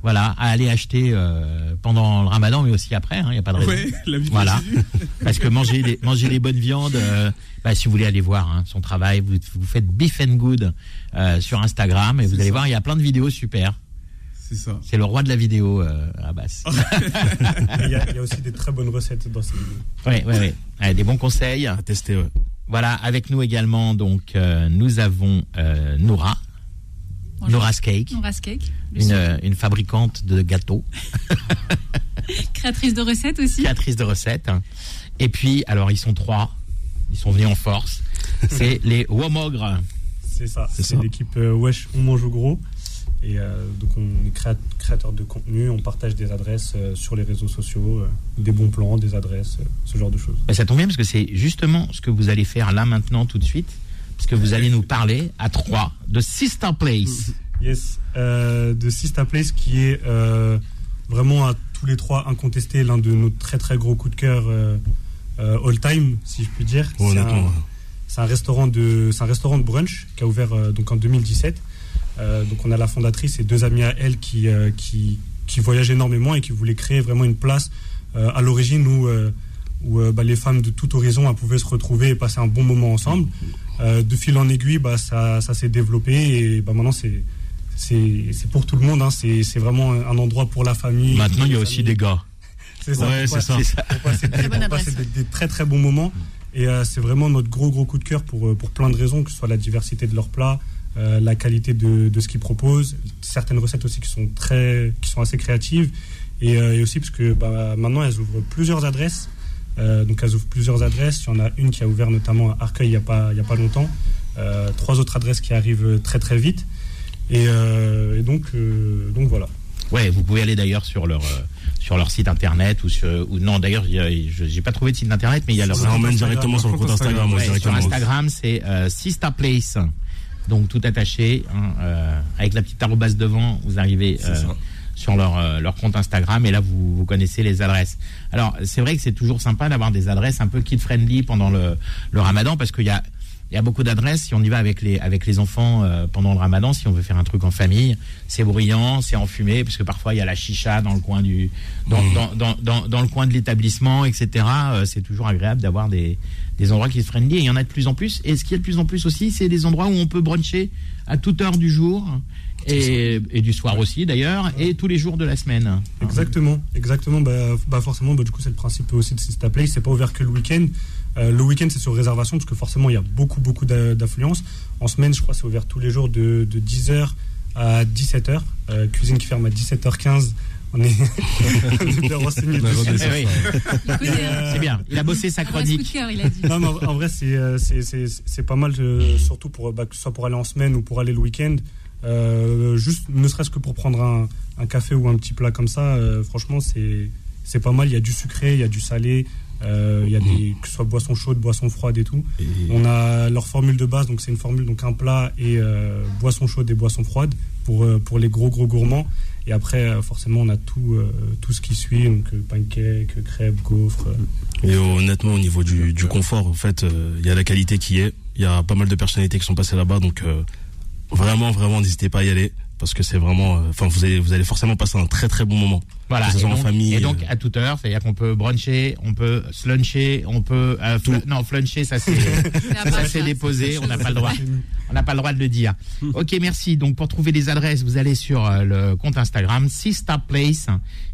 Speaker 1: voilà, à aller acheter euh, pendant le Ramadan, mais aussi après. Il n'y a pas de raison.
Speaker 5: Ouais, la vie
Speaker 1: Voilà. Parce que manger des, manger des bonnes viandes, euh, bah, si vous voulez aller voir hein, son travail, vous, vous faites Beef and Good euh, sur Instagram et vous allez voir, il y a plein de vidéos super.
Speaker 5: C'est ça.
Speaker 1: C'est le roi de la vidéo, euh, Abbas.
Speaker 10: Il y, a, il y a aussi des très bonnes recettes dans ces vidéos.
Speaker 1: Ouais, ouais. Ouais, des bons conseils.
Speaker 8: À tester, ouais.
Speaker 1: Voilà, avec nous également, donc, euh, nous avons euh, Noura, Noura's Cake, une, fabricante de gâteaux,
Speaker 6: créatrice de recettes aussi.
Speaker 1: créatrice de recettes. Et puis, alors, ils sont trois, ils sont venus en force. C'est les Womogres.
Speaker 10: C'est ça.
Speaker 8: C'est
Speaker 10: l'équipe euh, Wesh, on mange au gros. Et euh, donc, on est créa- créateur de contenu, on partage des adresses euh, sur les réseaux sociaux, euh, des bons plans, des adresses, euh, ce genre de choses.
Speaker 1: Ben, ça tombe bien parce que c'est justement ce que vous allez faire là maintenant tout de suite, parce que vous allez nous parler à trois de Sister Place.
Speaker 10: Yes, euh, de Sista Place qui est euh, vraiment à tous les trois incontesté l'un de nos très très gros coups de cœur euh, all time, si je puis dire. C'est un-
Speaker 8: ouais.
Speaker 10: C'est un restaurant de, c'est un restaurant de brunch qui a ouvert euh, donc en 2017. Euh, donc on a la fondatrice et deux amis à elle qui, euh, qui, qui voyagent énormément et qui voulaient créer vraiment une place. Euh, à l'origine, euh, où euh, bah, les femmes de tout horizon pouvaient se retrouver et passer un bon moment ensemble. Euh, de fil en aiguille, bah, ça, ça s'est développé et bah, maintenant c'est c'est c'est pour tout le monde. hein. C'est c'est vraiment un endroit pour la famille.
Speaker 1: Maintenant, il y a aussi des gars.
Speaker 10: C'est ça.
Speaker 8: Ouais, c'est ça.
Speaker 10: passer des-
Speaker 6: Très
Speaker 10: des, des très très bons moments. Et euh, c'est vraiment notre gros gros coup de cœur pour, euh, pour plein de raisons, que ce soit la diversité de leurs plats, euh, la qualité de, de ce qu'ils proposent, certaines recettes aussi qui sont très qui sont assez créatives, et, euh, et aussi parce que bah, maintenant elles ouvrent plusieurs adresses. Euh, donc elles ouvrent plusieurs adresses. Il y en a une qui a ouvert notamment à Arcueil il n'y a pas il y a pas longtemps. Euh, trois autres adresses qui arrivent très très vite. Et, euh, et donc euh, donc voilà.
Speaker 1: Ouais, vous pouvez aller d'ailleurs sur leur euh, sur leur site internet ou sur ou non d'ailleurs je j'ai pas trouvé de site internet mais il y a leur
Speaker 8: Ça emmène directement sur le compte Instagram.
Speaker 1: Ouais, sur. Instagram c'est euh, Sista Place donc tout attaché hein, euh, avec la petite arrobase devant vous arrivez
Speaker 8: C'est
Speaker 1: euh,
Speaker 8: ça.
Speaker 1: Sur leur euh, leur compte Instagram et là vous vous connaissez les adresses. Alors c'est vrai que c'est toujours sympa d'avoir des adresses un peu kid friendly pendant le le Ramadan parce qu'il y a il y a beaucoup d'adresses. Si on y va avec les avec les enfants euh, pendant le Ramadan, si on veut faire un truc en famille, c'est bruyant, c'est enfumé, parce que parfois il y a la chicha dans le coin du dans
Speaker 8: Mmh.
Speaker 1: dans, dans, dans, le coin de l'établissement, etc. Euh, c'est toujours agréable d'avoir des des endroits qui se friendly. Et il y en a de plus en plus. Et ce qui est de plus en plus aussi, c'est des endroits où on peut bruncher à toute heure du jour et, et du soir aussi d'ailleurs, et tous les jours de la semaine.
Speaker 10: Exactement, exactement. Bah, bah forcément, bah, du coup, c'est le principe aussi de Sista Place. C'est pas ouvert que le week-end. Euh, le week-end, c'est sur réservation parce que forcément, il y a beaucoup, beaucoup d'a- d'affluence. En semaine, je crois, c'est ouvert tous les jours de, de 10h à 17h. Euh, cuisine qui ferme à 17h15. On est, on est bien renseigné.
Speaker 1: Eh oui,
Speaker 6: hein.
Speaker 10: Euh,
Speaker 1: c'est bien. Il a bossé sa chronique.
Speaker 6: cœur, il a dit.
Speaker 10: Non, mais en, en vrai, c'est, euh, c'est, c'est, c'est pas mal, euh, surtout pour, bah, que ce soit pour aller en semaine ou pour aller le week-end. Euh, juste, ne serait-ce que pour prendre un, un café ou un petit plat comme ça, euh, franchement, c'est, c'est pas mal. Il y a du sucré, il y a du salé, euh, il y a des, que ce soit boisson chaude, boisson froide et tout.
Speaker 8: Et-
Speaker 10: On a leur formule de base, donc c'est une formule, donc un plat et euh, boisson chaude et boisson froide pour, euh, pour les gros gros gourmands. Et après, euh, forcément, on a tout, euh, tout ce qui suit, donc euh, pancakes, crêpes, gaufres.
Speaker 8: Et honnêtement, au niveau du, confort, en fait, il y a la qualité qui est. Il y a pas mal de personnalités qui sont passées là-bas, donc vraiment, vraiment, n'hésitez pas à y aller parce que c'est vraiment. Enfin, vous allez, vous allez forcément passer un très très bon moment.
Speaker 1: Voilà. Et
Speaker 8: en
Speaker 1: donc,
Speaker 8: famille,
Speaker 1: et donc,
Speaker 8: euh.
Speaker 1: à toute heure, c'est-à-dire qu'on peut bruncher, on peut sluncher, on peut euh, fl- non fluncher, ça c'est ça c'est déposé, on n'a pas le droit. On n'a pas le droit de le dire. Ok, merci. Donc pour trouver les adresses, vous allez sur euh, le compte Instagram Sista Place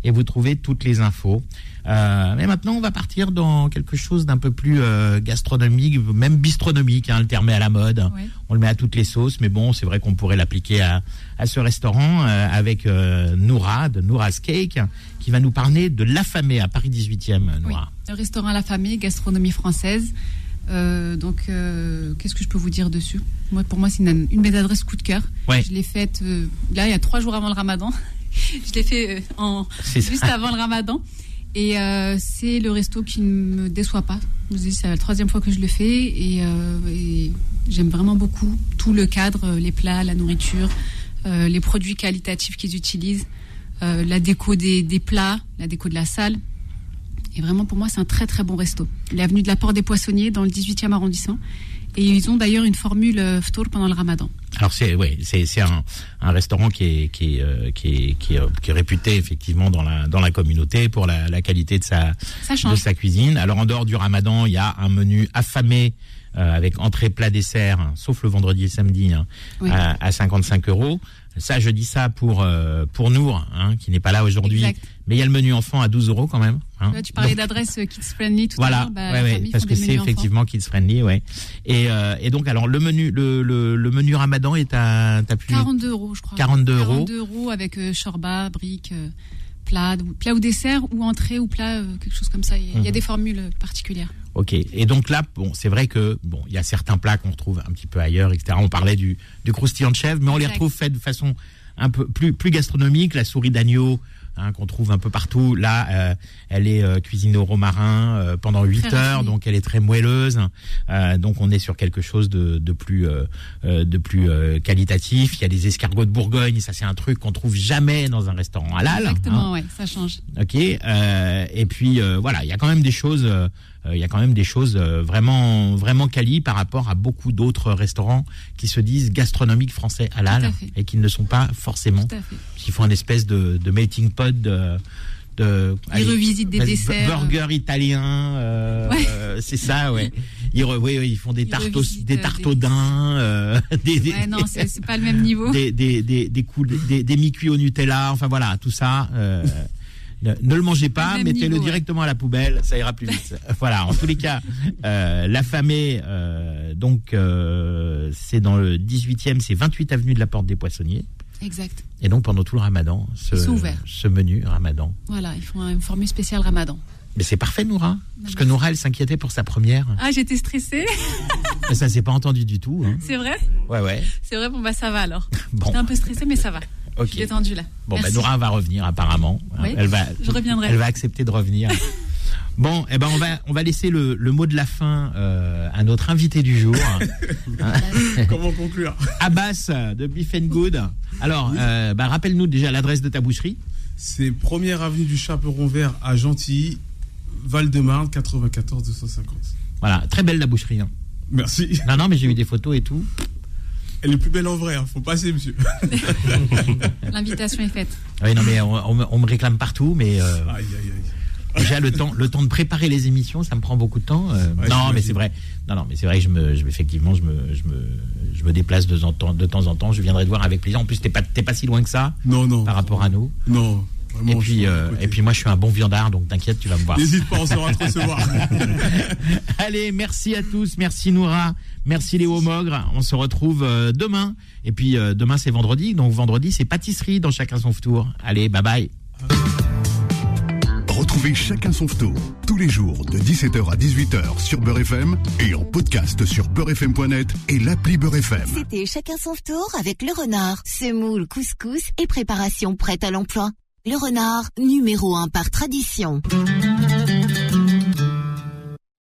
Speaker 1: et vous trouvez toutes les infos. Euh, mais maintenant, on va partir dans quelque chose d'un peu plus euh, gastronomique, même bistronomique. Hein, le terme est à la mode. On le met à toutes les sauces, mais bon, c'est vrai qu'on pourrait l'appliquer à, à ce restaurant euh, avec Noura de Noura's Cake, qui va nous parler de l'affamé à Paris 18e.
Speaker 6: Oui.
Speaker 1: Noura.
Speaker 6: Le restaurant à la famille, gastronomie française. Euh, donc, euh, qu'est-ce que je peux vous dire dessus? Moi, pour moi, c'est une, une de mes adresses coup de cœur.
Speaker 1: Ouais.
Speaker 6: Je l'ai faite euh, là, il y a trois jours avant le Ramadan. je l'ai fait en juste avant le Ramadan. Et euh, c'est le resto qui ne me déçoit pas. C'est la troisième fois que je le fais et, euh, j'aime vraiment beaucoup tout le cadre, euh, les plats, la nourriture, les produits qualitatifs qu'ils utilisent, la déco des, des plats, la déco de la salle. Et vraiment, pour moi, c'est un très très bon resto. L'avenue de la Porte des Poissonniers, dans le 18e arrondissement. Et ils ont d'ailleurs une formule euh, ftour pendant le ramadan.
Speaker 1: Alors c'est ouais, c'est un, un restaurant qui est qui est, euh, qui est qui est qui est réputé effectivement dans la dans la communauté pour la, la qualité de sa de sa cuisine. Alors en dehors du Ramadan, il y a un menu affamé euh, avec entrée, plat, dessert, hein, sauf le vendredi et samedi, hein,
Speaker 6: Oui.
Speaker 1: à, à 55 euros. Ça, je dis ça pour euh, pour Nour, hein, qui n'est pas là aujourd'hui. Mais il y a le menu enfant à 12 euros quand même. hein.
Speaker 6: Là, tu parlais d'adresse euh, kids friendly tout à
Speaker 1: voilà,
Speaker 6: l'heure. Bah,
Speaker 1: ouais, ouais, parce que c'est
Speaker 6: enfants.
Speaker 1: effectivement kids friendly, ouais. Et, euh, et donc alors le menu le, le, le menu Ramadan est à t'as plus
Speaker 6: 42 euros, je crois.
Speaker 1: 42 euros.
Speaker 6: 42 euros avec euh, shorba, briques, euh, plat, ou- plat ou dessert, ou entrée ou plat, euh, quelque chose comme ça. Il y a, il y a
Speaker 1: Mhm.
Speaker 6: des formules particulières.
Speaker 1: Ok. Et donc là, bon, c'est vrai que bon, il y a certains plats qu'on retrouve un petit peu ailleurs, etc. On parlait du du croustillant de chèvre, mais on les retrouve faits de façon un peu plus plus gastronomique. La souris d'agneau. Hein, qu'on trouve un peu partout. Là, euh, elle est euh, cuisinée au romarin euh, pendant 8
Speaker 6: Très
Speaker 1: heures, donc elle est très moelleuse. Euh, donc on est sur quelque chose de, de plus de plus euh, qualitatif. Il y a des escargots de Bourgogne, ça c'est un truc qu'on trouve jamais dans un restaurant halal. hein.
Speaker 6: Exactement, ouais, ça change.
Speaker 1: Ok. euh, et puis euh, voilà, il y a quand même des choses. Euh, Il y a quand même des choses euh, vraiment vraiment quali par rapport à beaucoup d'autres restaurants qui se disent gastronomiques français halal et qui ne le sont pas forcément, qui font une espèce de, de melting pot de, de
Speaker 6: Ils revisitent des desserts.
Speaker 1: burger italien, euh,
Speaker 6: Ouais.
Speaker 1: euh, c'est ça, ouais. Ils, re- oui, oui, ils font des tartes, des tartes
Speaker 6: des-
Speaker 1: au daim, euh, des, des,
Speaker 6: Ouais, non, c'est pas le même niveau.
Speaker 1: des, des, des, des, des, des mi-cuits au Nutella, enfin voilà, tout ça. Ne, le mangez pas, mettez-le
Speaker 6: ouais.
Speaker 1: directement à la poubelle, ça ira plus vite. voilà, en tous les cas, euh, l'affamé, euh, donc euh, c'est dans le 18e, c'est 28 avenue de la Porte des Poissonniers.
Speaker 6: Exact.
Speaker 1: Et donc pendant tout le ramadan, ce, ce menu ramadan.
Speaker 6: Voilà, ils font une formule spéciale Ramadan.
Speaker 1: Mais c'est parfait, Noura. Parce que Noura, elle s'inquiétait pour sa première.
Speaker 6: Ah, j'étais stressée.
Speaker 1: Mais ça s'est pas entendu du tout. Hein.
Speaker 6: c'est vrai?
Speaker 1: Ouais, ouais.
Speaker 6: C'est vrai, bon, bah ça va alors.
Speaker 1: Bon.
Speaker 6: J'étais un peu stressée, mais ça va.
Speaker 1: Ok.
Speaker 6: Je suis détendue là.
Speaker 1: Bon,
Speaker 6: Merci.
Speaker 1: Noura va revenir apparemment.
Speaker 6: Oui,
Speaker 1: elle va,
Speaker 6: je reviendrai.
Speaker 1: Elle va accepter de revenir. bon, eh ben on va on va laisser le, le mot de la fin euh, à notre invité du jour,
Speaker 5: Comment conclure?
Speaker 1: Abbas de Beef and Good. Alors, euh, bah, rappelle-nous déjà l'adresse de ta boucherie.
Speaker 5: C'est première avenue du Chaperon Vert à Gentilly, Val-de-Marne, 94 250.
Speaker 1: Voilà, très belle la boucherie. hein.
Speaker 5: Merci.
Speaker 1: Non, non, mais j'ai eu des photos et tout.
Speaker 5: Elle est plus belle en vrai, hein. faut passer, monsieur.
Speaker 6: L'invitation est faite.
Speaker 1: Oui, non, mais on, on me- on me réclame partout, mais euh,
Speaker 5: Aïe, aïe, aïe.
Speaker 1: déjà le temps, le temps de préparer les émissions, ça me prend beaucoup de temps. euh.
Speaker 5: Ouais,
Speaker 1: non, mais c'est vrai. Non, non, mais c'est vrai que je me, je, effectivement, je me, je me, je me déplace de, temps en temps- de temps en temps. Je viendrai te voir avec plaisir. En plus, t'es pas, t'es pas si loin que ça
Speaker 5: Non, non.
Speaker 1: par rapport à nous.
Speaker 5: Non.
Speaker 1: Et
Speaker 5: Vraiment,
Speaker 1: puis, euh, et puis moi, je suis un bon viandard, donc t'inquiète, tu vas me voir.
Speaker 5: N'hésite pas, on saura te recevoir.
Speaker 1: Allez, merci à tous, merci Noura, merci Léo Mogre. On se retrouve euh, demain. Et puis euh, demain c'est vendredi, donc vendredi c'est pâtisserie dans chacun son tour. Allez, bye bye.
Speaker 3: Retrouvez chacun son tour tous les jours de 17h à 18h sur Beurre FM et en podcast sur beurrefm.net et l'appli Beurre FM.
Speaker 4: C'était chacun son tour avec le renard, semoule, couscous et préparation prête à l'emploi. Le renard, numéro 1 par tradition.